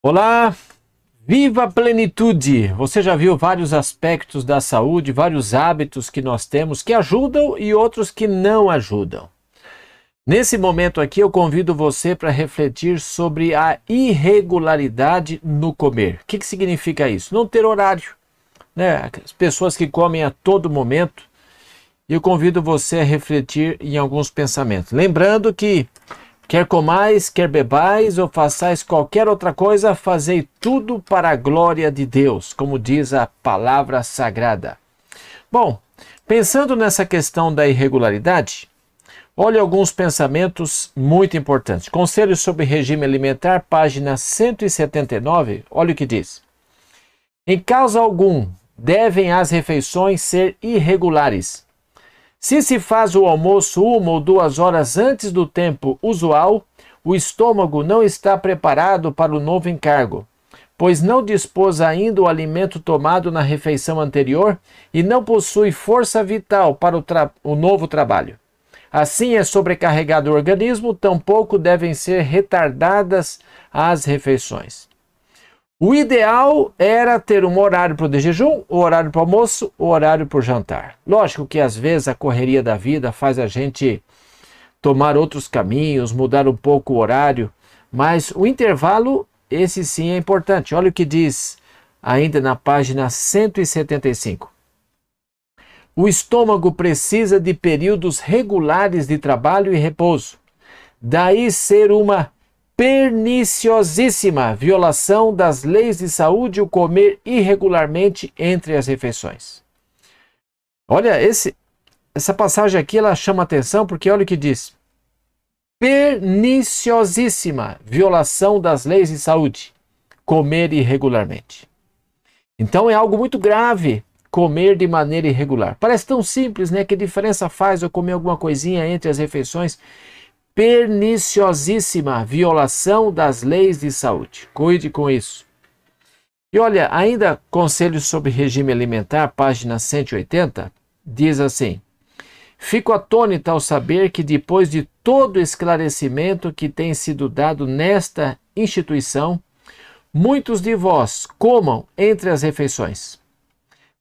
Olá, viva a plenitude! Você já viu vários aspectos da saúde, vários hábitos que nós temos que ajudam e outros que não ajudam. Nesse momento aqui, eu convido você para refletir sobre a irregularidade no comer. O que, que significa isso? Não ter horário. Né? As pessoas que comem a todo momento. Eu convido você a refletir em alguns pensamentos. Lembrando que Quer comais, quer bebais ou façais qualquer outra coisa, fazei tudo para a glória de Deus, como diz a palavra sagrada. Bom, pensando nessa questão da irregularidade, olhe alguns pensamentos muito importantes. Conselho sobre regime alimentar, página 179, olha o que diz. Em causa algum, devem as refeições ser irregulares se se faz o almoço uma ou duas horas antes do tempo usual, o estômago não está preparado para o novo encargo, pois não dispôs ainda o alimento tomado na refeição anterior e não possui força vital para o, o novo trabalho. Assim é sobrecarregado o organismo, tampouco devem ser retardadas as refeições. O ideal era ter um horário para o jejum, o horário para o almoço, o horário para o jantar. Lógico que às vezes a correria da vida faz a gente tomar outros caminhos, mudar um pouco o horário, mas o intervalo, esse sim é importante. Olha o que diz ainda na página 175. O estômago precisa de períodos regulares de trabalho e repouso. Daí ser uma perniciosíssima violação das leis de saúde o comer irregularmente entre as refeições. Olha, esse, essa passagem aqui ela chama atenção porque olha o que diz. Perniciosíssima violação das leis de saúde, comer irregularmente. Então é algo muito grave comer de maneira irregular. Parece tão simples, né? Que diferença faz eu comer alguma coisinha entre as refeições? Perniciosíssima violação das leis de saúde. Cuide com isso. E olha, ainda Conselhos sobre Regime Alimentar, página 180, diz assim: Fico atônita ao saber que, depois de todo esclarecimento que tem sido dado nesta instituição, muitos de vós comam entre as refeições.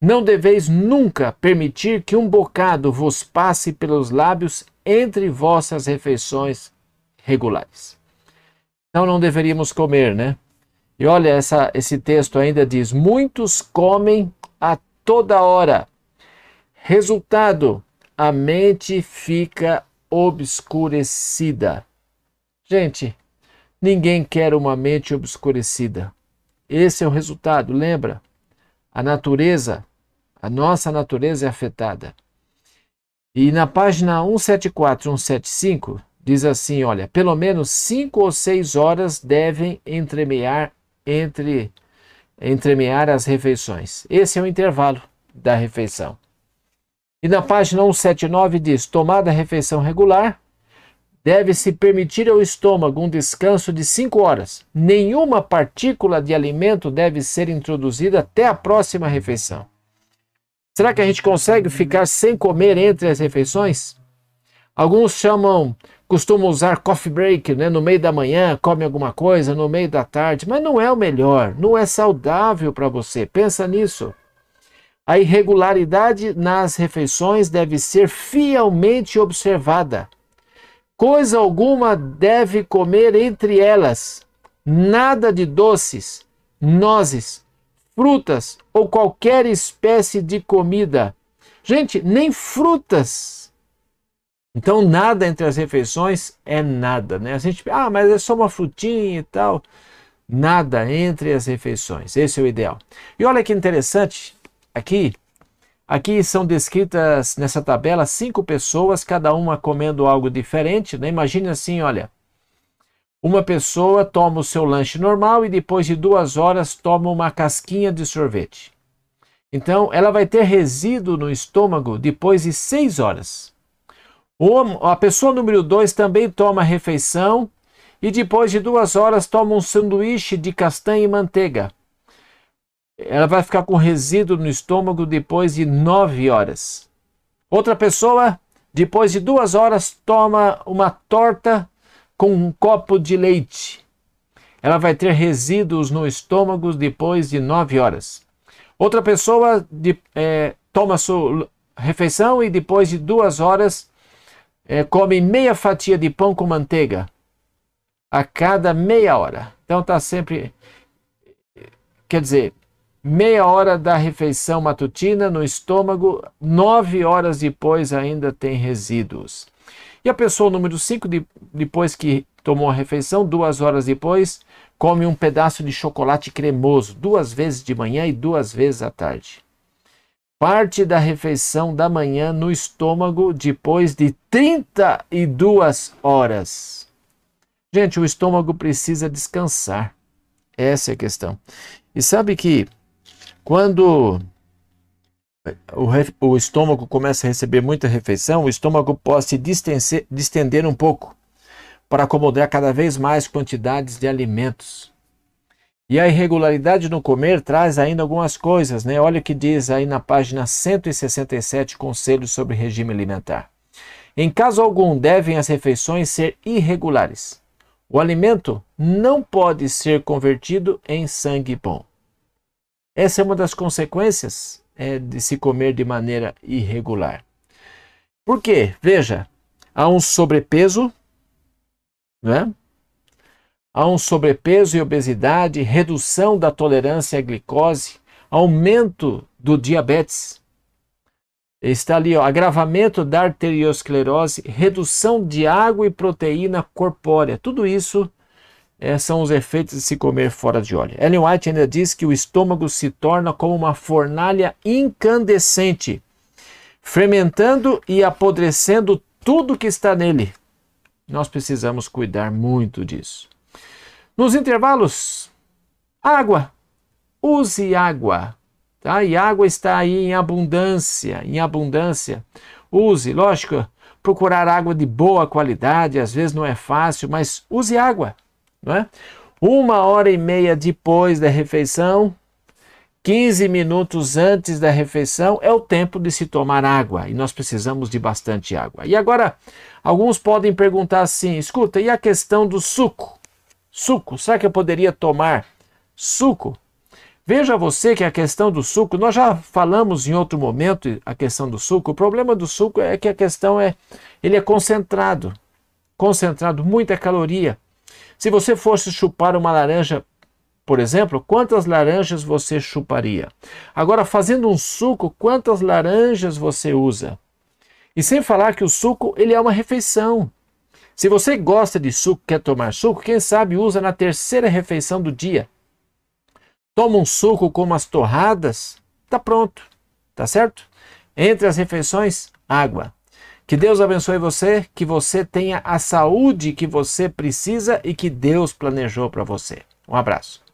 Não deveis nunca permitir que um bocado vos passe pelos lábios entre vossas refeições regulares. Então não deveríamos comer, né? E olha, essa, esse texto ainda diz: muitos comem a toda hora. Resultado: a mente fica obscurecida. Gente, ninguém quer uma mente obscurecida. Esse é o resultado, lembra? A natureza, a nossa natureza é afetada. E na página 174 175 diz assim, olha, pelo menos cinco ou seis horas devem entremear entre entremear as refeições. Esse é o intervalo da refeição. E na página 179 diz: tomada a refeição regular, deve-se permitir ao estômago um descanso de 5 horas. Nenhuma partícula de alimento deve ser introduzida até a próxima refeição. Será que a gente consegue ficar sem comer entre as refeições? Alguns chamam, costumam usar coffee break, né? No meio da manhã, come alguma coisa, no meio da tarde, mas não é o melhor, não é saudável para você. Pensa nisso. A irregularidade nas refeições deve ser fielmente observada. Coisa alguma deve comer entre elas. Nada de doces, nozes, frutas ou qualquer espécie de comida. Gente, nem frutas. Então, nada entre as refeições é nada, né? A gente, ah, mas é só uma frutinha e tal. Nada entre as refeições. Esse é o ideal. E olha que interessante, aqui, aqui são descritas nessa tabela cinco pessoas, cada uma comendo algo diferente, né? Imagine assim, olha, uma pessoa toma o seu lanche normal e depois de duas horas toma uma casquinha de sorvete. Então, ela vai ter resíduo no estômago depois de seis horas. A pessoa número dois também toma refeição e depois de duas horas toma um sanduíche de castanha e manteiga. Ela vai ficar com resíduo no estômago depois de nove horas. Outra pessoa, depois de duas horas, toma uma torta com um copo de leite. ela vai ter resíduos no estômago depois de 9 horas. Outra pessoa de, é, toma sua refeição e depois de duas horas é, come meia fatia de pão com manteiga a cada meia hora. Então está sempre, quer dizer, meia hora da refeição matutina no estômago, nove horas depois ainda tem resíduos. E a pessoa número 5, de, depois que tomou a refeição, duas horas depois, come um pedaço de chocolate cremoso, duas vezes de manhã e duas vezes à tarde. Parte da refeição da manhã no estômago depois de 32 horas. Gente, o estômago precisa descansar. Essa é a questão. E sabe que quando o, o estômago começa a receber muita refeição, o estômago pode se distender, distender um pouco para acomodar cada vez mais quantidades de alimentos. E a irregularidade no comer traz ainda algumas coisas, né? Olha o que diz aí na página 167, Conselhos sobre Regime Alimentar. Em caso algum, devem as refeições ser irregulares. O alimento não pode ser convertido em sangue bom. Essa é uma das consequências é, de se comer de maneira irregular. Por quê? Veja, há um sobrepeso, né? há um sobrepeso e obesidade, redução da tolerância à glicose, aumento do diabetes. Está ali, ó, agravamento da arteriosclerose, redução de água e proteína corpórea. Tudo isso é, são os efeitos de se comer fora de óleo. Ellen White ainda diz que o estômago se torna como uma fornalha incandescente, fermentando e apodrecendo tudo que está nele. Nós precisamos cuidar muito disso. Nos intervalos, água. Use água. Tá? E água está aí em abundância, em abundância. Use, lógico, procurar água de boa qualidade, às vezes não é fácil, mas use água. Não é? Uma hora e meia depois da refeição, 15 minutos antes da refeição é o tempo de se tomar água e nós precisamos de bastante água. E agora, alguns podem perguntar assim: escuta, e a questão do suco? Suco, será que eu poderia tomar suco? Veja você que a questão do suco, nós já falamos em outro momento a questão do suco. O problema do suco é que a questão é, ele é concentrado, concentrado, muita caloria. Se você fosse chupar uma laranja, por exemplo, quantas laranjas você chuparia? Agora, fazendo um suco, quantas laranjas você usa? E sem falar que o suco ele é uma refeição. Se você gosta de suco, quer tomar suco, quem sabe usa na terceira refeição do dia. Toma um suco com umas torradas, tá pronto, tá certo? Entre as refeições, água. Que Deus abençoe você, que você tenha a saúde que você precisa e que Deus planejou para você. Um abraço.